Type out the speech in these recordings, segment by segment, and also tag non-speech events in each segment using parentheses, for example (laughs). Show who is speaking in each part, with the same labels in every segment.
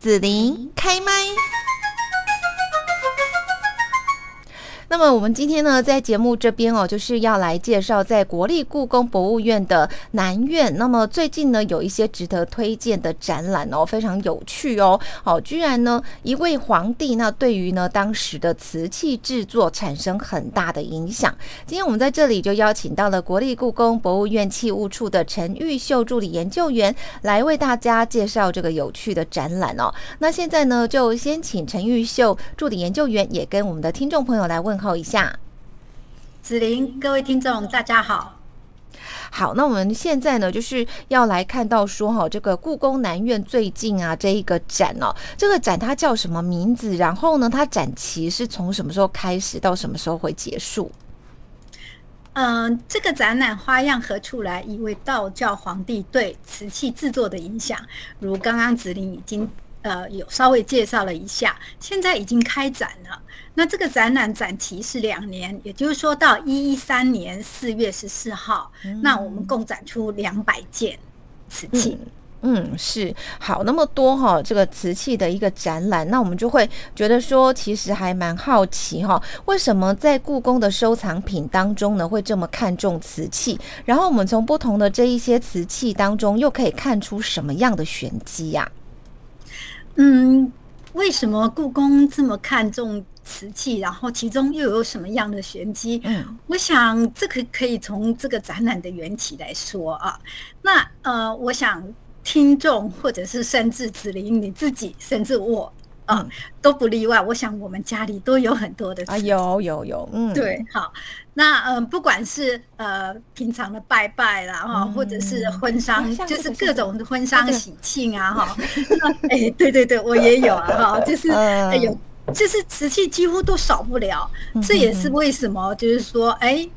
Speaker 1: 紫琳开麦。那么我们今天呢，在节目这边哦，就是要来介绍在国立故宫博物院的南院。那么最近呢，有一些值得推荐的展览哦，非常有趣哦。好，居然呢，一位皇帝那对于呢当时的瓷器制作产生很大的影响。今天我们在这里就邀请到了国立故宫博物院器物处的陈玉秀助理研究员来为大家介绍这个有趣的展览哦。那现在呢，就先请陈玉秀助理研究员也跟我们的听众朋友来问。候一下，
Speaker 2: 子琳，各位听众，大家好。
Speaker 1: 好，那我们现在呢，就是要来看到说哈，这个故宫南院最近啊，这一个展哦，这个展它叫什么名字？然后呢，它展期是从什么时候开始到什么时候会结束？
Speaker 2: 嗯，这个展览花样何处来？一位道教皇帝对瓷器制作的影响，如刚刚子琳已经。呃，有稍微介绍了一下，现在已经开展了。那这个展览展期是两年，也就是说到一三年四月十四号，那我们共展出两百件瓷器。
Speaker 1: 嗯，是好那么多哈，这个瓷器的一个展览，那我们就会觉得说，其实还蛮好奇哈，为什么在故宫的收藏品当中呢，会这么看重瓷器？然后我们从不同的这一些瓷器当中，又可以看出什么样的玄机呀？
Speaker 2: 嗯，为什么故宫这么看重瓷器？然后其中又有什么样的玄机？嗯，我想这个可以从这个展览的缘起来说啊。那呃，我想听众或者是甚至子林你自己，甚至我。嗯，都不例外。我想我们家里都有很多的
Speaker 1: 啊，有有有，
Speaker 2: 嗯，对，好，那嗯，不管是呃平常的拜拜啦，哈，或者是婚丧，就是各种婚丧喜庆啊，哈，哎，对对对，我也有啊，哈，就是 (laughs) 哎有，就是瓷器几乎都少不了。这也是为什么，就是说，哎，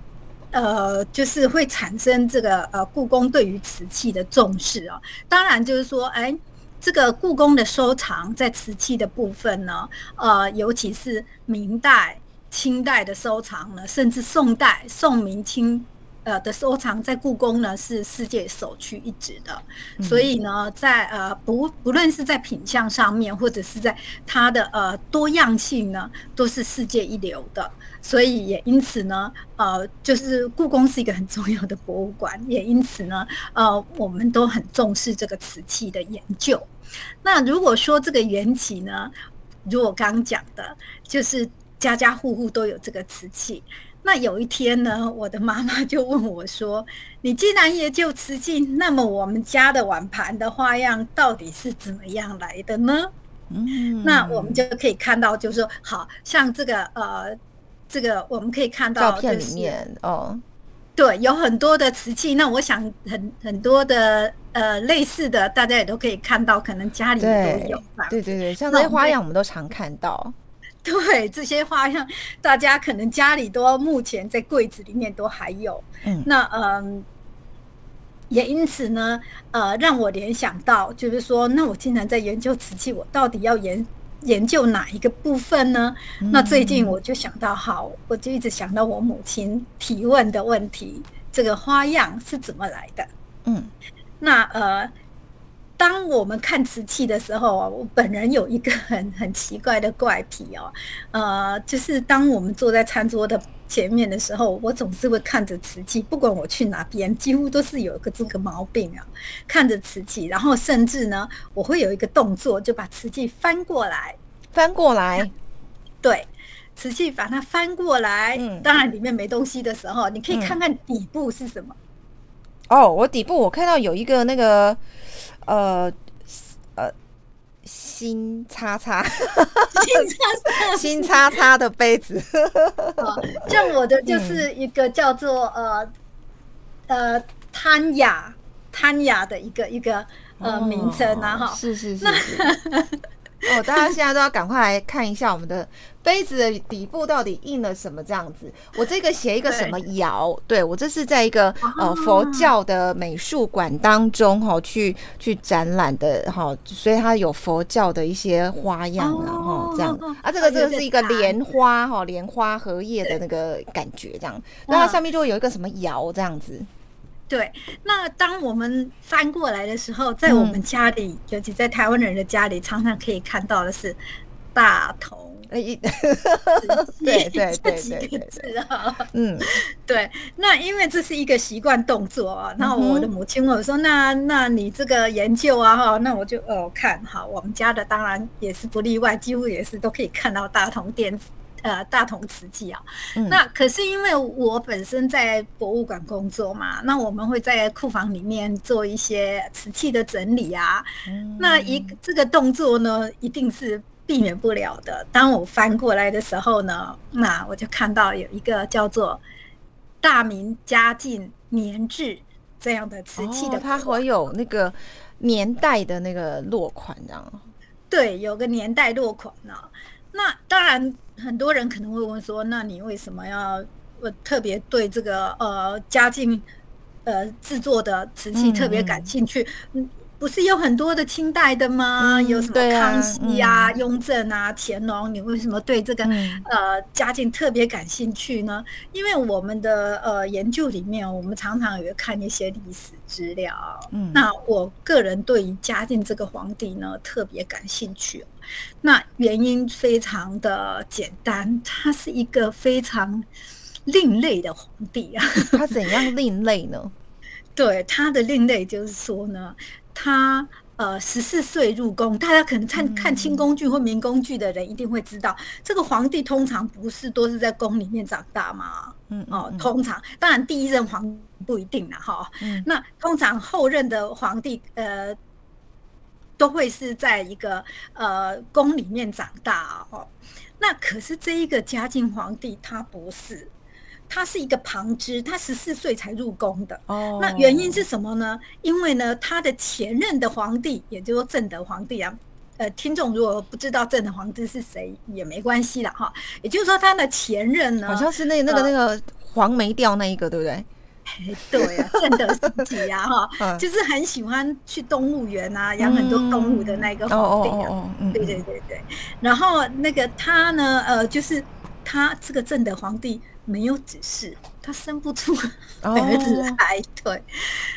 Speaker 2: 呃，就是会产生这个呃故宫对于瓷器的重视啊。当然，就是说，哎。这个故宫的收藏在瓷器的部分呢，呃，尤其是明代、清代的收藏呢，甚至宋代、宋明清呃的收藏，在故宫呢是世界首屈一指的。所以呢，在呃不不论是在品相上面，或者是在它的呃多样性呢，都是世界一流的。所以也因此呢，呃，就是故宫是一个很重要的博物馆，也因此呢，呃，我们都很重视这个瓷器的研究。那如果说这个缘起呢，如我刚刚讲的，就是家家户户都有这个瓷器。那有一天呢，我的妈妈就问我说：“你既然研究瓷器，那么我们家的碗盘的花样到底是怎么样来的呢？”嗯，那我们就可以看到，就是说，好像这个呃。这个我们可以看到
Speaker 1: 照片里面哦，
Speaker 2: 对，有很多的瓷器。那我想很很多的呃类似的，大家也都可以看到，可能家里都有。
Speaker 1: 对对对，像这些花样我们都常看到。(laughs)
Speaker 2: 对，这些花样大家可能家里都目前在柜子里面都还有。嗯，那嗯，也因此呢，呃，让我联想到，就是说，那我竟然在研究瓷器，我到底要研？研究哪一个部分呢？那最近我就想到，好，我就一直想到我母亲提问的问题，这个花样是怎么来的？嗯，那呃。当我们看瓷器的时候啊，我本人有一个很很奇怪的怪癖哦，呃，就是当我们坐在餐桌的前面的时候，我总是会看着瓷器，不管我去哪边，几乎都是有一个这个毛病啊，看着瓷器，然后甚至呢，我会有一个动作，就把瓷器翻过来，
Speaker 1: 翻过来，(laughs)
Speaker 2: 对，瓷器把它翻过来，嗯，当然里面没东西的时候，你可以看看底部是什么。
Speaker 1: 哦，我底部我看到有一个那个。呃，呃，新叉叉，
Speaker 2: 新叉叉，
Speaker 1: 新叉叉的杯子。
Speaker 2: 像我的就是一个叫做呃呃汤雅汤雅的一个一个呃名称啊，哈，
Speaker 1: 是是是。哦，大家现在都要赶快来看一下我们的杯子的底部到底印了什么这样子。我这个写一个什么爻？对我这是在一个呃佛教的美术馆当中哈去去展览的哈，所以它有佛教的一些花样啊哈这样啊。这个这个是一个莲花哈，莲花荷叶的那个感觉这样。那它上面就会有一个什么爻这样子。
Speaker 2: 对，那当我们翻过来的时候，在我们家里，尤其在台湾人的家里，常常可以看到的是大同。(laughs)
Speaker 1: 对对对对
Speaker 2: 嗯，(laughs) 对。那因为这是一个习惯动作啊。那我的母亲问我说：“那那你这个研究啊，哈，那我就哦看哈，我们家的当然也是不例外，几乎也是都可以看到大同电子。”呃，大同瓷器啊，那可是因为我本身在博物馆工作嘛，那我们会在库房里面做一些瓷器的整理啊。那一这个动作呢，一定是避免不了的。当我翻过来的时候呢，那我就看到有一个叫做“大明嘉靖年制”这样的瓷器的，
Speaker 1: 它会有那个年代的那个落款，这样。
Speaker 2: 对，有个年代落款呢。那当然。很多人可能会问说：“那你为什么要呃特别对这个呃嘉靖呃制作的瓷器特别感兴趣？嗯，不是有很多的清代的吗？有什么康熙呀、雍正啊、乾隆？你为什么对这个呃嘉靖特别感兴趣呢？因为我们的呃研究里面，我们常常有看一些历史资料。嗯，那我个人对于嘉靖这个皇帝呢特别感兴趣。”那原因非常的简单，他是一个非常另类的皇帝啊。(laughs)
Speaker 1: 他怎样另类呢？(laughs)
Speaker 2: 对他的另类就是说呢，他呃十四岁入宫，大家可能看看清宫剧或明宫剧的人一定会知道，这个皇帝通常不是都是在宫里面长大吗？嗯哦，通常当然第一任皇不一定了哈。嗯，那通常后任的皇帝呃。都会是在一个呃宫里面长大哦，那可是这一个嘉靖皇帝他不是，他是一个旁支，他十四岁才入宫的哦。那原因是什么呢？因为呢，他的前任的皇帝，也就是说正德皇帝啊，呃，听众如果不知道正德皇帝是谁也没关系了哈。也就是说，他的前任呢，
Speaker 1: 好像是那那个那个黄梅调那一个，对不对？(laughs)
Speaker 2: 对啊，正德时期啊，哈，(laughs) 就是很喜欢去动物园啊，养很多动物的那个皇帝啊。对对对对。然后那个他呢，呃，就是他这个正德皇帝没有子嗣，他生不出儿子来。对。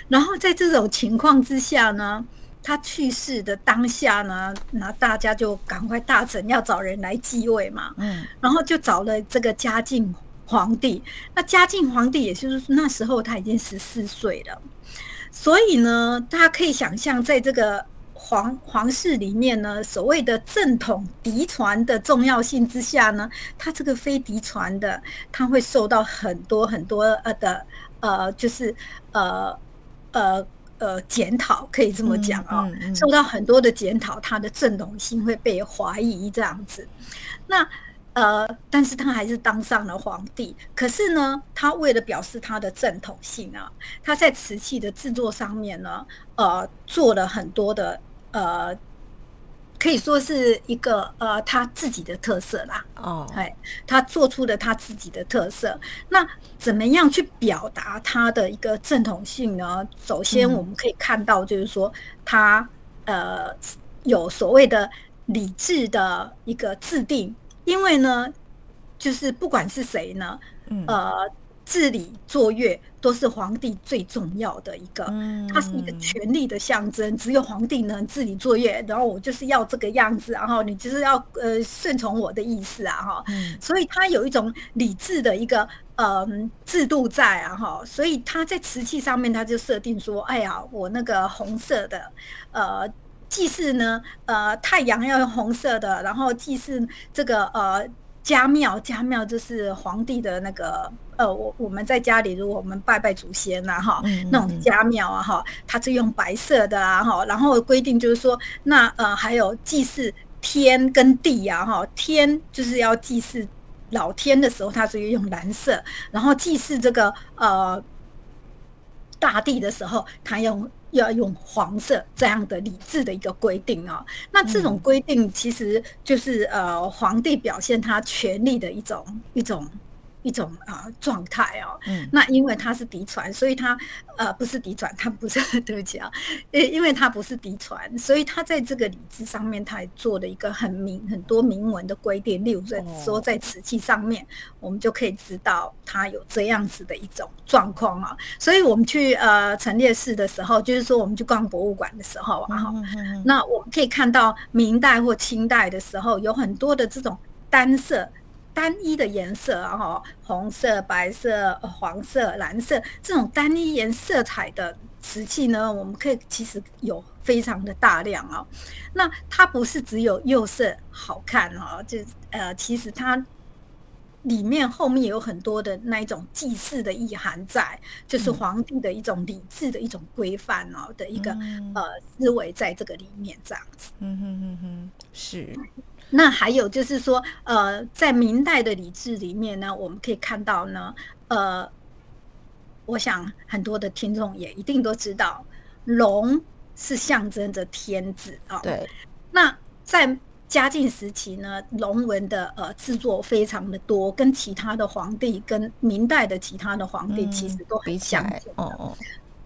Speaker 2: 然后在这种情况之下呢，他去世的当下呢，那大家就赶快大臣要找人来继位嘛。嗯。然后就找了这个嘉靖。皇帝，那嘉靖皇帝，也就是那时候他已经十四岁了，所以呢，大家可以想象，在这个皇皇室里面呢，所谓的正统嫡传的重要性之下呢，他这个非嫡传的，他会受到很多很多呃的呃，就是呃呃呃检讨，可以这么讲啊，受到很多的检讨，他的正统性会被怀疑这样子，那。呃，但是他还是当上了皇帝。可是呢，他为了表示他的正统性啊，他在瓷器的制作上面呢，呃，做了很多的呃，可以说是一个呃他自己的特色啦。哦，哎，他做出了他自己的特色。那怎么样去表达他的一个正统性呢？首先，我们可以看到，就是说他呃有所谓的理智的一个制定。因为呢，就是不管是谁呢，呃，治理作乐都是皇帝最重要的一个，它是一个权力的象征。只有皇帝能治理作乐，然后我就是要这个样子，然后你就是要呃顺从我的意思啊，哈。所以他有一种理智的一个嗯制度在啊，哈。所以他在瓷器上面他就设定说，哎呀，我那个红色的，呃。祭祀呢，呃，太阳要用红色的，然后祭祀这个呃家庙，家庙就是皇帝的那个呃，我我们在家里如果我们拜拜祖先呐哈，那种家庙啊哈，它是用白色的啊哈，然后规定就是说，那呃还有祭祀天跟地啊哈，天就是要祭祀老天的时候，它是用蓝色，然后祭祀这个呃大地的时候，它用。要用黄色这样的理智的一个规定啊，那这种规定其实就是呃皇帝表现他权力的一种一种一种啊状态哦。嗯，那因为它是嫡传，所以它呃不是嫡传，它不是 (laughs) 对不起啊，因因为它不是嫡传，所以它在这个礼制上面，它也做了一个很明很多明文的规定。例如说，在瓷器上面，我们就可以知道它有这样子的一种状况啊。所以我们去呃陈列室的时候，就是说我们去逛博物馆的时候啊，哈，那我们可以看到明代或清代的时候，有很多的这种单色。单一的颜色啊，哈，红色、白色、黄色、蓝色这种单一颜色彩的瓷器呢，我们可以其实有非常的大量哦。那它不是只有釉色好看哦，就呃，其实它里面后面有很多的那一种祭祀的意涵在，就是皇帝的一种礼制的一种规范哦的一个呃思维在这个里面这样子。嗯哼哼哼，
Speaker 1: 是。
Speaker 2: 那还有就是说，呃，在明代的礼制里面呢，我们可以看到呢，呃，我想很多的听众也一定都知道，龙是象征着天子啊。
Speaker 1: 对。
Speaker 2: 那在嘉靖时期呢，龙纹的呃制作非常的多，跟其他的皇帝，跟明代的其他的皇帝其实都很相近。哦哦。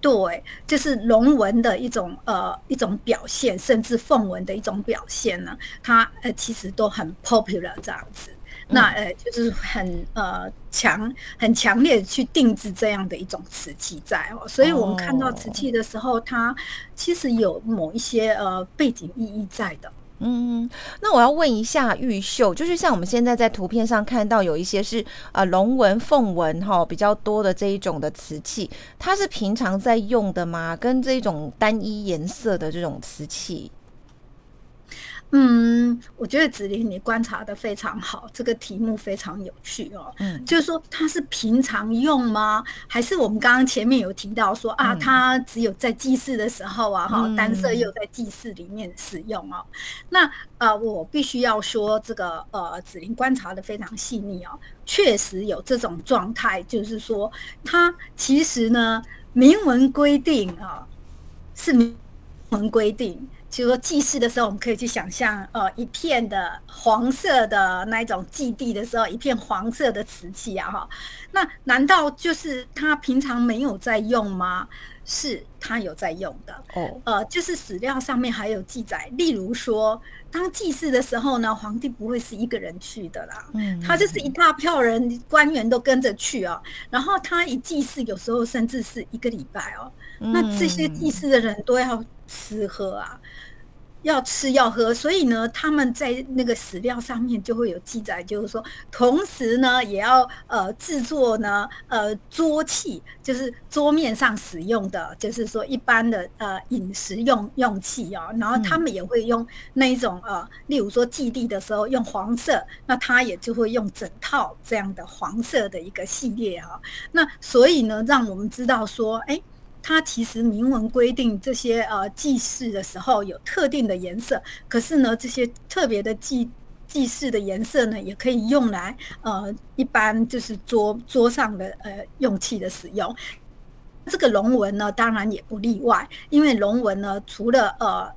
Speaker 2: 对，就是龙纹的一种呃一种表现，甚至凤纹的一种表现呢，它呃其实都很 popular 这样子。那呃就是很呃强很强烈去定制这样的一种瓷器在哦，所以我们看到瓷器的时候，它其实有某一些呃背景意义在的。
Speaker 1: 嗯，那我要问一下玉秀，就是像我们现在在图片上看到有一些是呃龙纹、凤纹哈比较多的这一种的瓷器，它是平常在用的吗？跟这种单一颜色的这种瓷器？
Speaker 2: 嗯，我觉得子林你观察的非常好，这个题目非常有趣哦。嗯，就是说它是平常用吗？还是我们刚刚前面有提到说啊，它只有在祭祀的时候啊，哈，单色又在祭祀里面使用哦。那呃，我必须要说这个呃，子林观察的非常细腻哦，确实有这种状态，就是说它其实呢，明文规定啊，是明文规定。就说祭祀的时候，我们可以去想象，呃，一片的黄色的那一种祭地的时候，一片黄色的瓷器啊，哈，那难道就是他平常没有在用吗？是他有在用的。哦，呃，就是史料上面还有记载，例如说，当祭祀的时候呢，皇帝不会是一个人去的啦，嗯，他就是一大票人，官员都跟着去哦，然后他一祭祀，有时候甚至是一个礼拜哦，那这些祭祀的人都要吃喝啊。要吃要喝，所以呢，他们在那个史料上面就会有记载，就是说，同时呢，也要呃制作呢呃桌器，就是桌面上使用的，就是说一般的呃饮食用用器哦。然后他们也会用那一种呃，例如说祭地的时候用黄色，那他也就会用整套这样的黄色的一个系列哈。那所以呢，让我们知道说，哎。它其实明文规定这些呃祭祀的时候有特定的颜色，可是呢，这些特别的祭祭祀的颜色呢，也可以用来呃一般就是桌桌上的呃用器的使用。这个龙纹呢，当然也不例外，因为龙纹呢，除了呃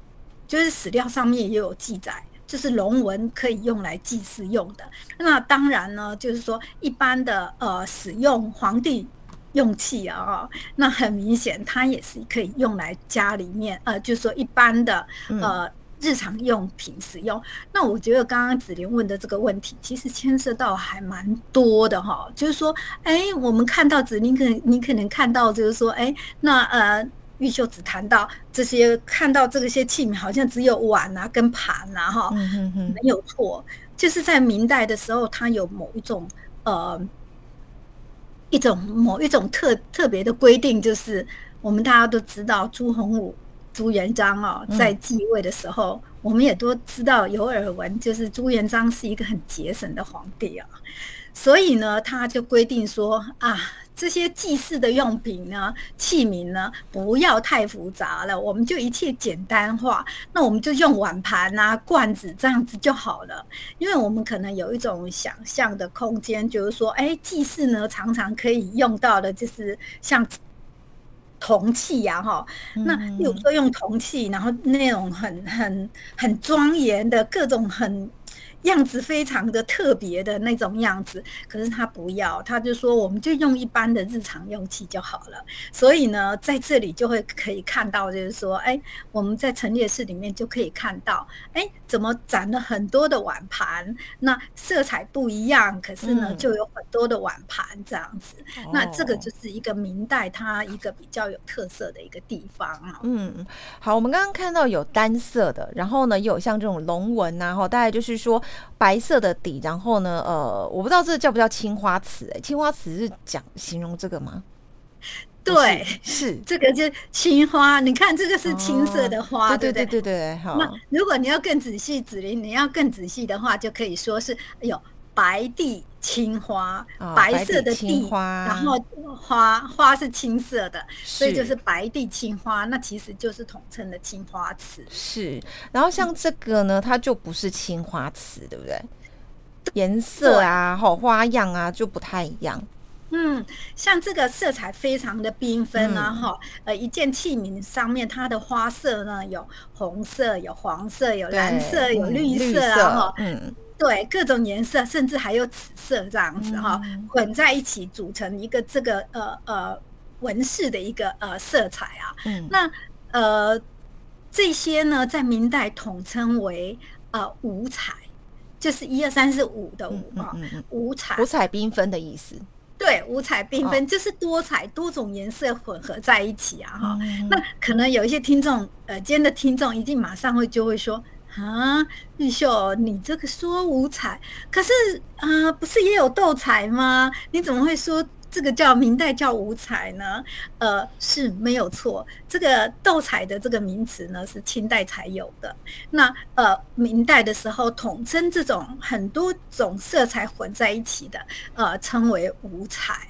Speaker 2: 就是史料上面也有记载，就是龙纹可以用来祭祀用的。那当然呢，就是说一般的呃使用皇帝。用器啊，那很明显，它也是可以用来家里面，呃，就是说一般的呃日常用品使用。那我觉得刚刚子琳问的这个问题，其实牵涉到还蛮多的哈。就是说，哎，我们看到子琳可能你可能看到，就是说，哎，那呃玉秀只谈到这些，看到这些器皿好像只有碗啊跟盘啊哈，没有错，就是在明代的时候，它有某一种呃。一种某一种特特别的规定，就是我们大家都知道朱洪武、朱元璋哦，在继位的时候，我们也都知道有耳闻，就是朱元璋是一个很节省的皇帝啊，所以呢，他就规定说啊。这些祭祀的用品呢、器皿呢，不要太复杂了，我们就一切简单化。那我们就用碗盘啊、罐子这样子就好了。因为我们可能有一种想象的空间，就是说，哎，祭祀呢常常可以用到的，就是像铜器呀，哈。那比如说用铜器，然后那种很很很庄严的各种很。样子非常的特别的那种样子，可是他不要，他就说我们就用一般的日常用器就好了。所以呢，在这里就会可以看到，就是说，哎，我们在陈列室里面就可以看到，哎，怎么展了很多的碗盘，那色彩不一样，可是呢，就有很多的碗盘这样子。那这个就是一个明代它一个比较有特色的一个地方啊。
Speaker 1: 嗯，好，我们刚刚看到有单色的，然后呢，有像这种龙纹呐，哈，大概就是说。白色的底，然后呢，呃，我不知道这叫不叫青花瓷？哎，青花瓷是讲形容这个吗？
Speaker 2: 对，
Speaker 1: 是
Speaker 2: 这个就青花。你看这个是青色的花，
Speaker 1: 对
Speaker 2: 对
Speaker 1: 对对对。好，
Speaker 2: 那如果你要更仔细，子林你要更仔细的话，就可以说是有白地青花，白色的地，然后花花是青色的，所以就是白地青花，那其实就是统称的青花瓷。
Speaker 1: 是，然后像这个呢，它就不是青花瓷，对不对？颜色啊，好花样啊，就不太一样。
Speaker 2: 嗯，像这个色彩非常的缤纷啊，哈，呃，一件器皿上面它的花色呢，有红色，有黄色，有蓝色，有绿色啊，哈，嗯。对各种颜色，甚至还有紫色这样子哈，混在一起组成一个这个呃呃纹饰的一个呃色彩啊。嗯，那呃这些呢，在明代统称为呃五彩，就是一二三四五的五啊，五彩
Speaker 1: 五彩缤纷的意思。
Speaker 2: 对，五彩缤纷就是多彩多种颜色混合在一起啊哈。那可能有一些听众呃，今天的听众一定马上会就会说。啊，玉秀，你这个说五彩，可是啊，不是也有斗彩吗？你怎么会说这个叫明代叫五彩呢？呃，是没有错，这个斗彩的这个名词呢是清代才有的。那呃，明代的时候统称这种很多种色彩混在一起的，呃，称为五彩。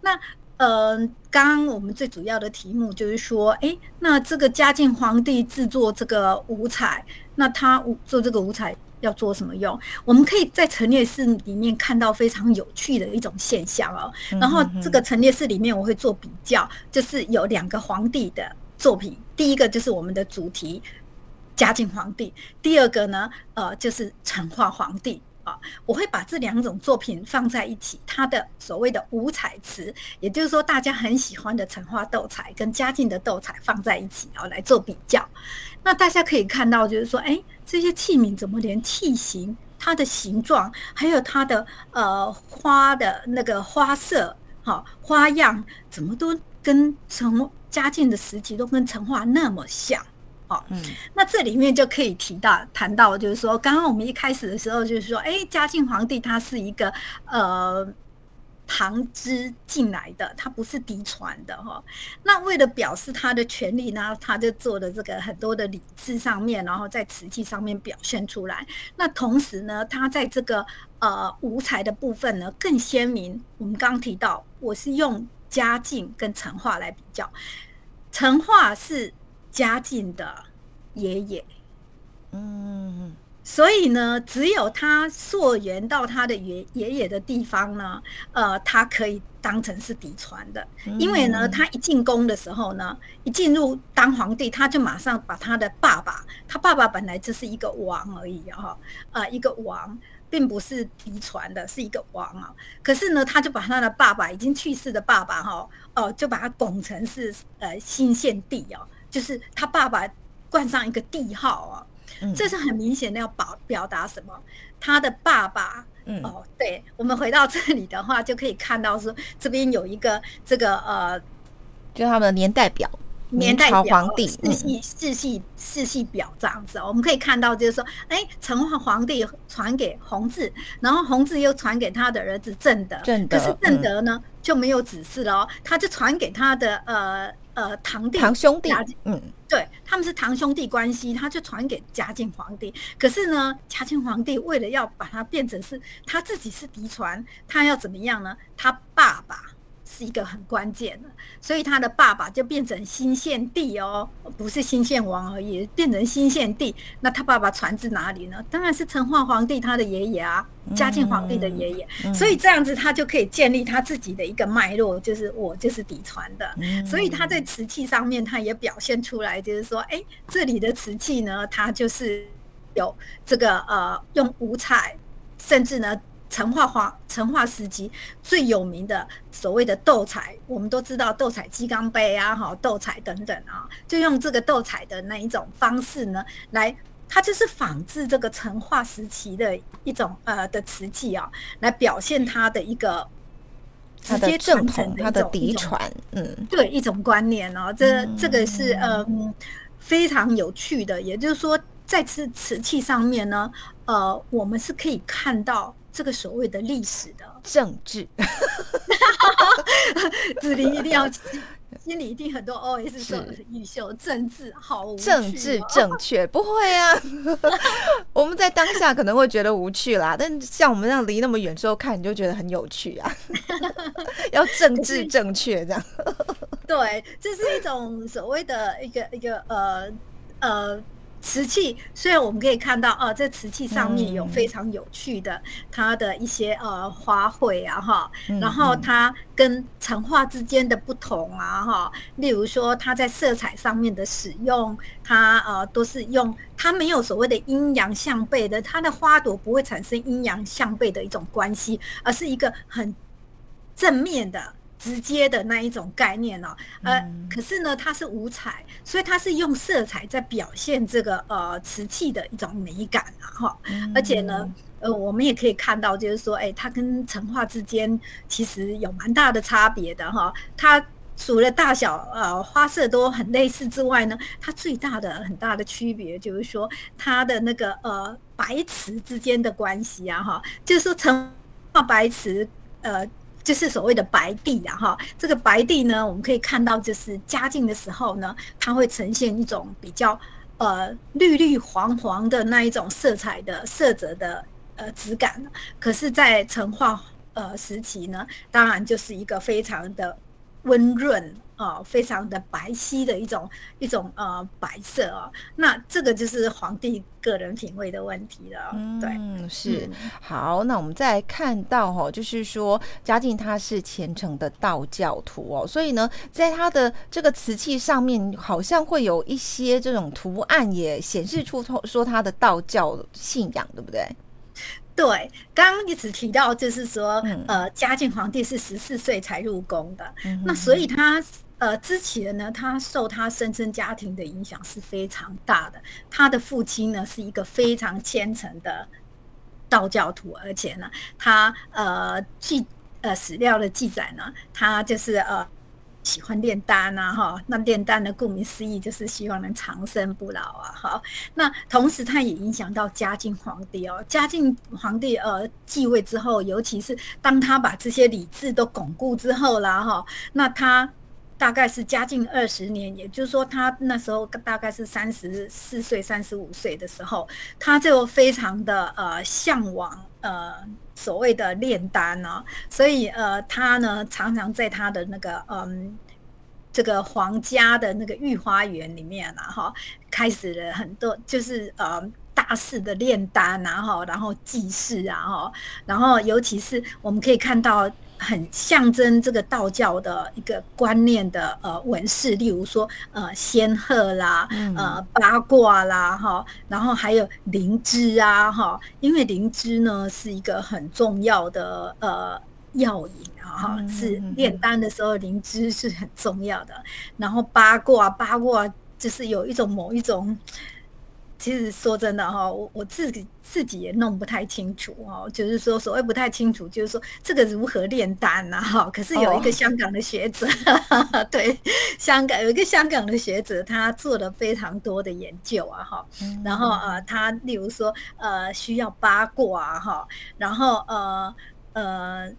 Speaker 2: 那嗯，刚刚我们最主要的题目就是说，哎，那这个嘉靖皇帝制作这个五彩，那他做这个五彩要做什么用？我们可以在陈列室里面看到非常有趣的一种现象哦。然后这个陈列室里面我会做比较，就是有两个皇帝的作品，第一个就是我们的主题嘉靖皇帝，第二个呢，呃，就是成化皇帝。啊，我会把这两种作品放在一起，它的所谓的五彩瓷，也就是说大家很喜欢的成花斗彩跟嘉靖的斗彩放在一起，然后来做比较。那大家可以看到，就是说，哎，这些器皿怎么连器型、它的形状，还有它的呃花的那个花色、哈花样，怎么都跟成嘉靖的时期都跟成化那么像？哦，嗯，那这里面就可以提到谈到，就是说，刚刚我们一开始的时候就是说，哎，嘉靖皇帝他是一个呃旁支进来的，他不是嫡传的哈。那为了表示他的权利呢，他就做了这个很多的礼制上面，然后在瓷器上面表现出来。那同时呢，他在这个呃无才的部分呢更鲜明。我们刚提到，我是用嘉靖跟成化来比较，成化是。嘉靖的爷爷，嗯，所以呢，只有他溯源到他的爷爷爷的地方呢，呃，他可以当成是嫡传的，因为呢，他一进宫的时候呢，一进入当皇帝，他就马上把他的爸爸，他爸爸本来就是一个王而已哈，呃，一个王，并不是嫡传的，是一个王啊。可是呢，他就把他的爸爸已经去世的爸爸哈，哦，就把他拱成是呃新献帝哦。就是他爸爸冠上一个帝号啊，这是很明显的要表表达什么？他的爸爸，嗯。哦，对，我们回到这里的话，就可以看到说这边有一个这个呃，
Speaker 1: 就他们的年代表，
Speaker 2: 年代
Speaker 1: 表皇帝
Speaker 2: 世系世系世系表这样子，我们可以看到就是说，哎，成化皇帝传给弘治，然后弘治又传给他的儿子正德，
Speaker 1: 正德，
Speaker 2: 可是正德呢就没有指示了哦，他就传给他的呃。呃，堂弟、
Speaker 1: 堂兄弟，
Speaker 2: 嗯，对，他们是堂兄弟关系，他就传给嘉靖皇帝。可是呢，嘉靖皇帝为了要把它变成是他自己是嫡传，他要怎么样呢？他爸爸。是一个很关键的，所以他的爸爸就变成新献帝哦，不是新献王而已，变成新献帝。那他爸爸传自哪里呢？当然是成化皇帝他的爷爷啊，嘉靖皇帝的爷爷。所以这样子他就可以建立他自己的一个脉络，就是我就是嫡传的。所以他在瓷器上面他也表现出来，就是说，哎，这里的瓷器呢，它就是有这个呃用五彩，甚至呢。成化花成化时期最有名的所谓的斗彩，我们都知道斗彩鸡缸杯啊，哈，斗彩等等啊，就用这个斗彩的那一种方式呢，来，它就是仿制这个成化时期的一种呃的瓷器啊，来表现它的一个直接
Speaker 1: 正统，它的嫡传，
Speaker 2: 嗯，对，一种观念哦，这这个是嗯非常有趣的，也就是说，在瓷瓷器上面呢，呃，我们是可以看到。这个所谓的历史的
Speaker 1: 政治，(laughs)
Speaker 2: 子林一定要心里一定很多 OS 说玉秀政治好
Speaker 1: 政治正确不会啊？(laughs) 我们在当下可能会觉得无趣啦，但像我们这样离那么远之后看，你就觉得很有趣啊。(laughs) 要政治正确这样，
Speaker 2: 对，这是一种所谓的一个一个呃呃。瓷器虽然我们可以看到啊，这瓷器上面有非常有趣的它的一些呃花卉啊哈，然后它跟成画之间的不同啊哈，例如说它在色彩上面的使用，它呃都是用它没有所谓的阴阳相背的，它的花朵不会产生阴阳相背的一种关系，而是一个很正面的。直接的那一种概念哦，呃，可是呢，它是五彩，所以它是用色彩在表现这个呃瓷器的一种美感啊，哈，而且呢，呃，我们也可以看到，就是说，哎，它跟成化之间其实有蛮大的差别的哈。它除了大小呃花色都很类似之外呢，它最大的很大的区别就是说，它的那个呃白瓷之间的关系啊，哈，就是说成化白瓷呃。就是所谓的白帝啊，哈，这个白帝呢，我们可以看到，就是嘉靖的时候呢，它会呈现一种比较呃绿绿黄黄的那一种色彩的色泽的呃质感。可是，在成化呃时期呢，当然就是一个非常的温润。啊，非常的白皙的一种一种呃白色哦，那这个就是皇帝个人品味的问题了。对，
Speaker 1: 是好，那我们再看到哈，就是说嘉靖他是虔诚的道教徒哦，所以呢，在他的这个瓷器上面，好像会有一些这种图案，也显示出说他的道教信仰，对不对？
Speaker 2: 对，刚刚一直提到就是说，呃，嘉靖皇帝是十四岁才入宫的，那所以他。呃，之前呢，他受他生身家庭的影响是非常大的。他的父亲呢是一个非常虔诚的道教徒，而且呢，他呃记呃史料的记载呢，他就是呃喜欢炼丹啊，哈。那炼丹呢，顾名思义就是希望能长生不老啊，哈。那同时他也影响到嘉靖皇帝哦。嘉靖皇帝呃继位之后，尤其是当他把这些礼制都巩固之后啦，哈，那他。大概是嘉靖二十年，也就是说，他那时候大概是三十四岁、三十五岁的时候，他就非常的呃向往呃所谓的炼丹呢，所以呃他呢常常在他的那个嗯这个皇家的那个御花园里面啊哈，开始了很多就是呃大肆的炼丹啊哈，然后祭祀啊哈，然后尤其是我们可以看到。很象征这个道教的一个观念的呃纹饰，例如说呃仙鹤啦，呃八卦啦哈，然后还有灵芝啊哈，因为灵芝呢是一个很重要的呃药引啊哈，是炼丹的时候灵芝是很重要的。然后八卦八卦就是有一种某一种。其实说真的哈，我我自己自己也弄不太清楚哦。就是说，所谓不太清楚，就是说这个如何炼丹呐？哈，可是有一个香港的学者，(laughs) 对，香港有一个香港的学者，他做了非常多的研究啊，哈。然后啊，他例如说呃，需要八卦哈，然后呃呃。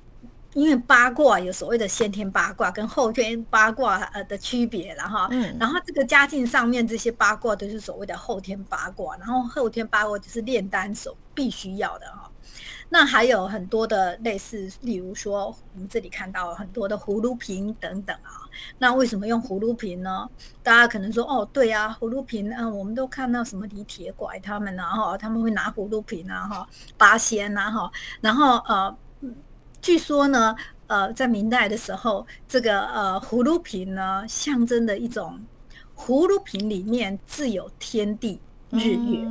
Speaker 2: 因为八卦有所谓的先天八卦跟后天八卦呃的区别然后，然后这个家境上面这些八卦都是所谓的后天八卦，然后后天八卦就是炼丹所必须要的哈。那还有很多的类似，例如说我们这里看到很多的葫芦瓶等等啊。那为什么用葫芦瓶呢？大家可能说哦，对啊，葫芦瓶，嗯，我们都看到什么李铁拐他们啊哈，他们会拿葫芦瓶啊哈，八仙啊哈，然后呃。据说呢，呃，在明代的时候，这个呃葫芦瓶呢，象征的一种葫芦瓶里面自有天地，日月，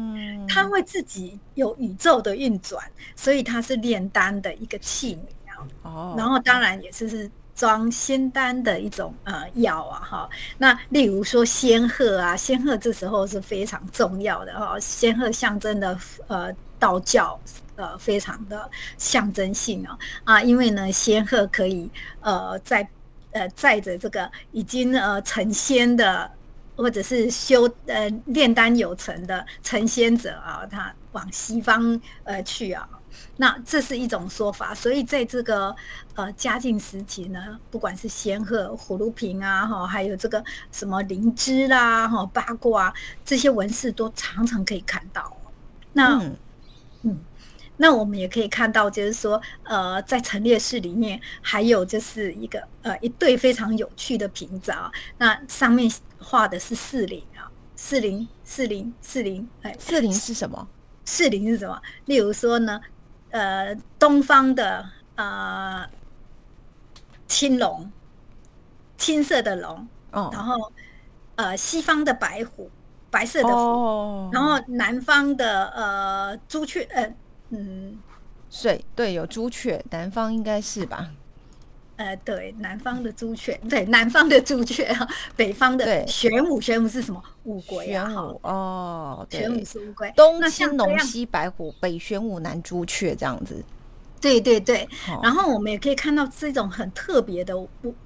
Speaker 2: 它会自己有宇宙的运转，所以它是炼丹的一个器皿啊。哦，然后当然也是是装仙丹的一种呃药啊哈。那例如说仙鹤啊，仙鹤这时候是非常重要的哈。仙鹤象征的呃道教呃非常的象征性哦啊，因为呢仙鹤可以呃在呃载着这个已经呃成仙的。或者是修呃炼丹有成的成仙者啊，他往西方呃去啊，那这是一种说法。所以在这个呃嘉靖时期呢，不管是仙鹤、葫芦瓶啊，哈，还有这个什么灵芝啦，哈，八卦这些纹饰都常常可以看到。那嗯。那我们也可以看到，就是说，呃，在陈列室里面还有就是一个呃一对非常有趣的瓶子啊，那上面画的是四零啊，四零四零四零，
Speaker 1: 哎，四零是什么？
Speaker 2: 四零是什么？例如说呢，呃，东方的呃青龙，青色的龙，哦，然后呃西方的白虎，白色的虎，然后南方的呃朱雀，呃。
Speaker 1: 嗯，水对，有朱雀，南方应该是吧？
Speaker 2: 呃，对，南方的朱雀，(laughs) 对，南方的朱雀啊，北方的玄武，玄武是什么？乌龟
Speaker 1: 啊，玄武哦，
Speaker 2: 玄武是乌龟，
Speaker 1: 东青龙，西白虎，北玄武，南朱雀，这样子。
Speaker 2: 对对对，然后我们也可以看到这种很特别的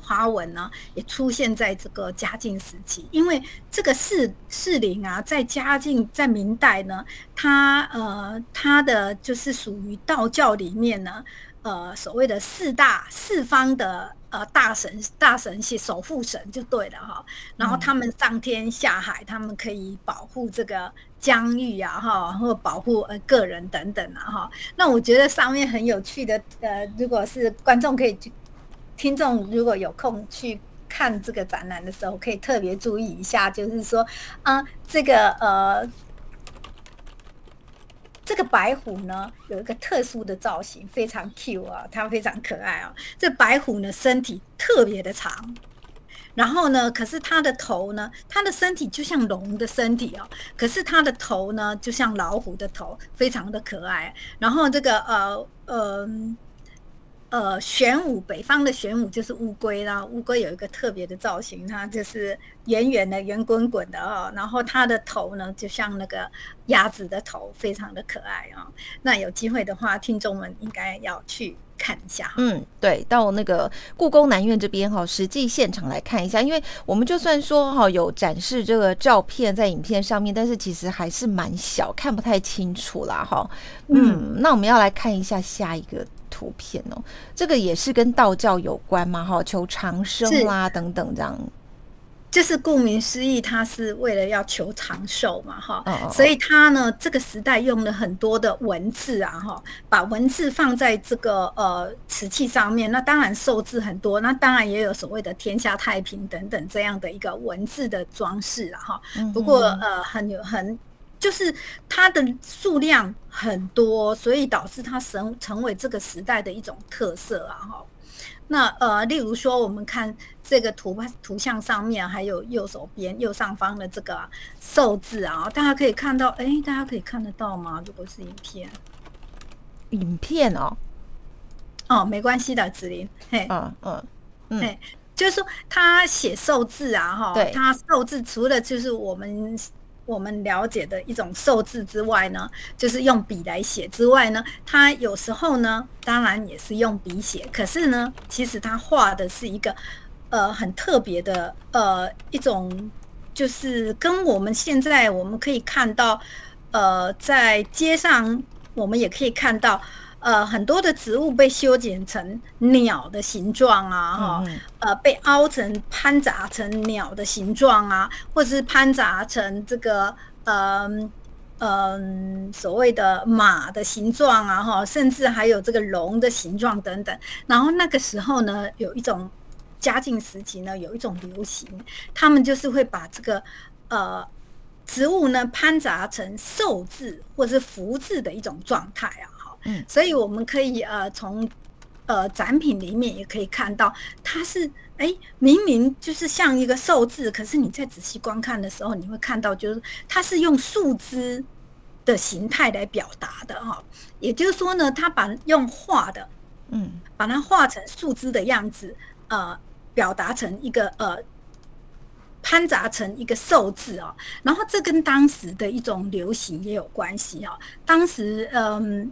Speaker 2: 花纹呢，也出现在这个嘉靖时期。因为这个士士林啊，在嘉靖在明代呢，它呃它的就是属于道教里面呢。呃，所谓的四大四方的呃大神大神系守护神就对了哈，然后他们上天下海，他们可以保护这个疆域啊哈，或保护呃个人等等啊哈。那我觉得上面很有趣的呃，如果是观众可以，听众如果有空去看这个展览的时候，可以特别注意一下，就是说啊，这个呃。这个白虎呢，有一个特殊的造型，非常 Q 啊，它非常可爱啊。这白虎呢，身体特别的长，然后呢，可是它的头呢，它的身体就像龙的身体哦，可是它的头呢，就像老虎的头，非常的可爱。然后这个呃呃。呃，玄武，北方的玄武就是乌龟啦。乌龟有一个特别的造型，它就是圆圆的、圆滚滚的哦。然后它的头呢，就像那个鸭子的头，非常的可爱啊。那有机会的话，听众们应该要去看一下。
Speaker 1: 嗯，对，到那个故宫南院这边哈，实际现场来看一下。因为我们就算说哈有展示这个照片在影片上面，但是其实还是蛮小，看不太清楚啦哈。嗯，那我们要来看一下下一个。图片哦，这个也是跟道教有关嘛？哈，求长生啦，等等，这样。
Speaker 2: 就是顾名思义，它是为了要求长寿嘛，哈。所以它呢，这个时代用了很多的文字啊，哈，把文字放在这个呃瓷器上面。那当然寿字很多，那当然也有所谓的天下太平等等这样的一个文字的装饰啊，哈。不过呃，很有很。就是它的数量很多，所以导致它成成为这个时代的一种特色啊！哈，那呃，例如说，我们看这个图图像上面，还有右手边右上方的这个寿字啊，大家可以看到，哎，大家可以看得到吗？如果是影片，
Speaker 1: 影片哦，
Speaker 2: 哦，没关系的，子林，嘿，嗯嗯，嘿，就是说他写寿字啊，哈，他寿字除了就是我们。我们了解的一种寿字之外呢，就是用笔来写之外呢，它有时候呢，当然也是用笔写。可是呢，其实它画的是一个呃很特别的呃一种，就是跟我们现在我们可以看到呃在街上，我们也可以看到。呃，很多的植物被修剪成鸟的形状啊，哈，呃，被凹成攀杂成鸟的形状啊，或者是攀杂成这个，嗯嗯，所谓的马的形状啊，哈，甚至还有这个龙的形状等等。然后那个时候呢，有一种嘉靖时期呢，有一种流行，他们就是会把这个呃植物呢攀杂成寿字或者是福字的一种状态啊。嗯，所以我们可以呃从呃展品里面也可以看到，它是哎明明就是像一个寿字，可是你在仔细观看的时候，你会看到就是它是用树枝的形态来表达的哈。也就是说呢，它把用画的，嗯，把它画成树枝的样子，呃，表达成一个呃。攀杂成一个寿字哦，然后这跟当时的一种流行也有关系哦。当时嗯，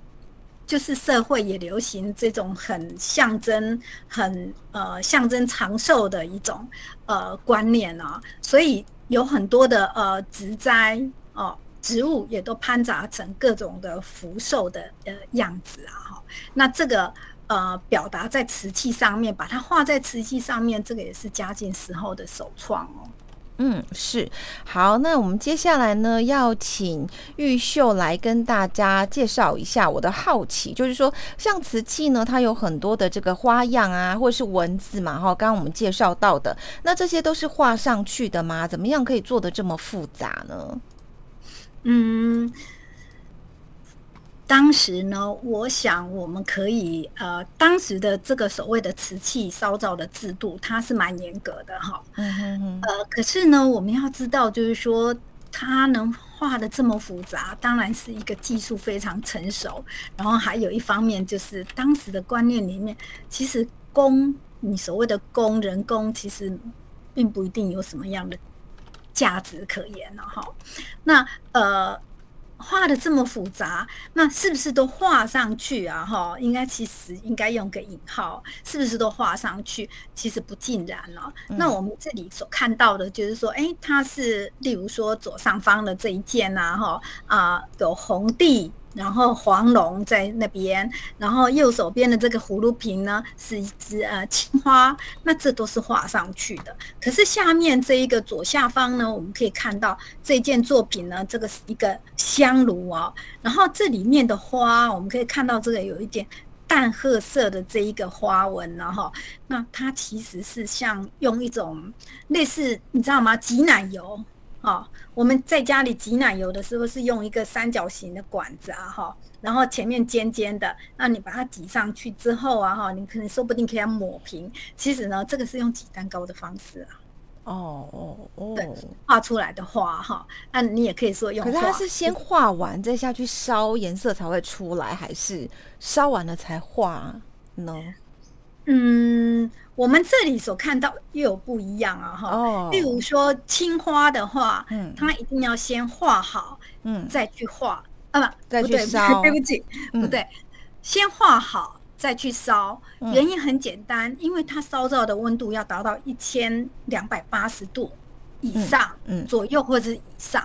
Speaker 2: 就是社会也流行这种很象征、很呃象征长寿的一种呃观念啊，所以有很多的呃植栽哦植物也都攀杂成各种的福寿的呃样子啊哈。那这个呃表达在瓷器上面，把它画在瓷器上面，这个也是嘉靖时候的首创哦。
Speaker 1: 嗯，是好。那我们接下来呢，要请玉秀来跟大家介绍一下。我的好奇就是说，像瓷器呢，它有很多的这个花样啊，或者是文字嘛，哈。刚刚我们介绍到的，那这些都是画上去的吗？怎么样可以做的这么复杂呢？
Speaker 2: 嗯。当时呢，我想我们可以呃，当时的这个所谓的瓷器烧造的制度，它是蛮严格的哈。嗯嗯呃，可是呢，我们要知道，就是说它能画的这么复杂，当然是一个技术非常成熟。然后还有一方面，就是当时的观念里面，其实工，你所谓的工人工，其实并不一定有什么样的价值可言了哈。那呃。画的这么复杂，那是不是都画上去啊？哈，应该其实应该用个引号，是不是都画上去？其实不尽然了。那我们这里所看到的就是说，哎，它是例如说左上方的这一件呐，哈啊，有红地。然后黄龙在那边，然后右手边的这个葫芦瓶呢是一只呃青花，那这都是画上去的。可是下面这一个左下方呢，我们可以看到这件作品呢，这个是一个香炉哦。然后这里面的花，我们可以看到这个有一点淡褐色的这一个花纹，然后那它其实是像用一种类似你知道吗？挤奶油。哦，我们在家里挤奶油的时候是用一个三角形的管子啊，哈，然后前面尖尖的，那你把它挤上去之后啊，哈，你可能说不定可以抹平。其实呢，这个是用挤蛋糕的方式啊。哦哦哦，对，画出来的画哈，那你也可以说用。
Speaker 1: 可是它是先画完再下去烧，颜色才会出来，还是烧完了才画呢？
Speaker 2: 嗯。我们这里所看到又有不一样啊，哈。例如说青花的话，嗯，它一定要先画好，嗯，再去画啊，不，
Speaker 1: 再去烧。
Speaker 2: 对不起，不对，先画好再去烧。原因很简单，因为它烧造的温度要达到一千两百八十度以上，嗯，左右或者以上。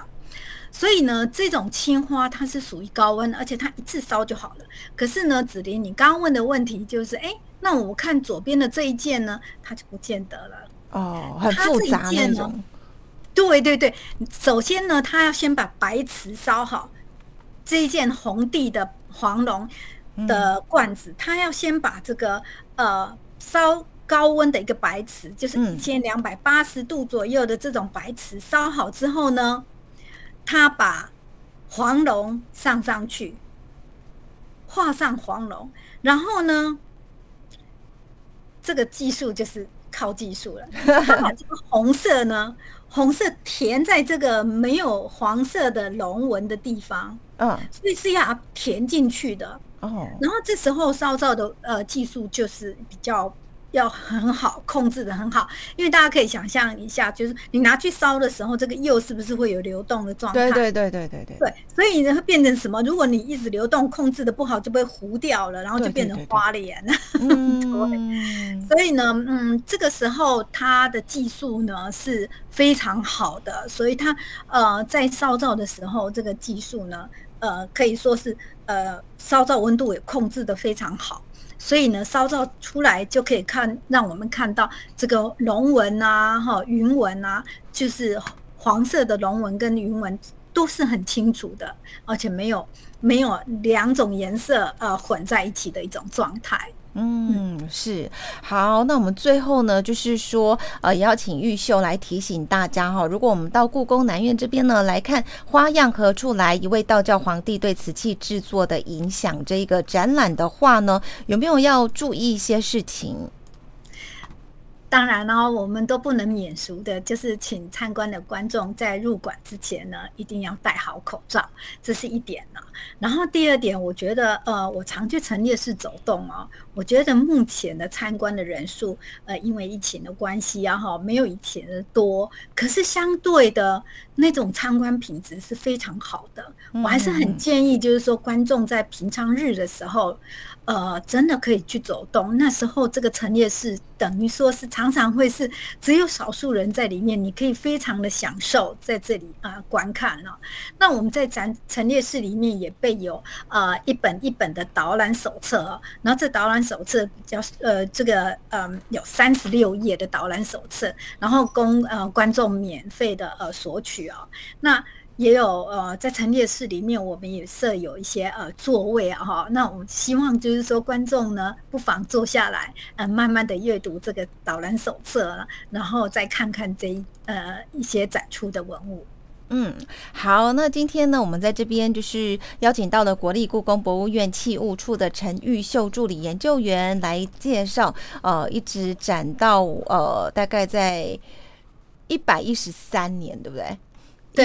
Speaker 2: 所以呢，这种青花它是属于高温，而且它一次烧就好了。可是呢，子林，你刚刚问的问题就是，哎。那我看左边的这一件呢，它就不见得了
Speaker 1: 哦，很复杂那种。
Speaker 2: 对对对，首先呢，他要先把白瓷烧好，这一件红地的黄龙的罐子，他要先把这个呃烧高温的一个白瓷，就是一千两百八十度左右的这种白瓷烧好之后呢，他把黄龙上上去，画上黄龙，然后呢。这个技术就是靠技术了。他把这个红色呢，(laughs) 红色填在这个没有黄色的龙纹的地方，嗯，所以是要填进去的。哦，然后这时候烧造的呃技术就是比较。要很好控制的很好，因为大家可以想象一下，就是你拿去烧的时候，这个釉是不是会有流动的状态？
Speaker 1: 对对对对对对。
Speaker 2: 对，所以呢会变成什么？如果你一直流动控制的不好，就被糊掉了，然后就变成花脸。(laughs) 嗯。所以呢，嗯，这个时候它的技术呢是非常好的，所以它呃在烧造的时候，这个技术呢呃可以说是呃烧造温度也控制的非常好。所以呢，烧造出来就可以看，让我们看到这个龙纹啊，哈，云纹啊，就是黄色的龙纹跟云纹都是很清楚的，而且没有没有两种颜色呃混在一起的一种状态。
Speaker 1: 嗯，是好，那我们最后呢，就是说，呃，也要请玉秀来提醒大家哈，如果我们到故宫南院这边呢来看《花样何处来》一位道教皇帝对瓷器制作的影响这一个展览的话呢，有没有要注意一些事情？
Speaker 2: 当然呢，我们都不能免俗的，就是请参观的观众在入馆之前呢，一定要戴好口罩，这是一点呢。然后第二点，我觉得，呃，我常去陈列室走动哦，我觉得目前的参观的人数，呃，因为疫情的关系啊，哈，没有以前的多，可是相对的那种参观品质是非常好的。我还是很建议，就是说观众在平常日的时候。呃，真的可以去走动。那时候这个陈列室等于说是常常会是只有少数人在里面，你可以非常的享受在这里啊观看了。那我们在展陈列室里面也备有呃一本一本的导览手册，然后这导览手册比较呃这个嗯有三十六页的导览手册，然后供呃观众免费的呃索取哦。那也有呃，在陈列室里面，我们也设有一些呃座位啊哈。那我希望就是说，观众呢不妨坐下来，呃，慢慢的阅读这个导览手册，然后再看看这呃一些展出的文物。
Speaker 1: 嗯，好，那今天呢，我们在这边就是邀请到了国立故宫博物院器物处的陈玉秀助理研究员来介绍，呃，一直展到呃大概在一百一十三年，对不对？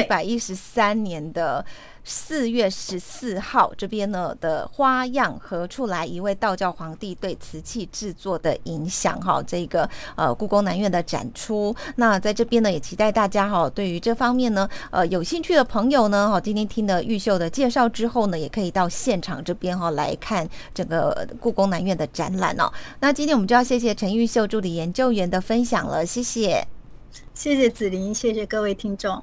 Speaker 1: 一百一十三年的四月十四号，这边呢的花样何处来？一位道教皇帝对瓷器制作的影响，哈，这个呃故宫南院的展出。那在这边呢，也期待大家哈，对于这方面呢，呃有兴趣的朋友呢，哈，今天听了玉秀的介绍之后呢，也可以到现场这边哈来看整个故宫南院的展览哦。那今天我们就要谢谢陈玉秀助理研究员的分享了，谢谢，
Speaker 2: 谢谢子琳，谢谢各位听众。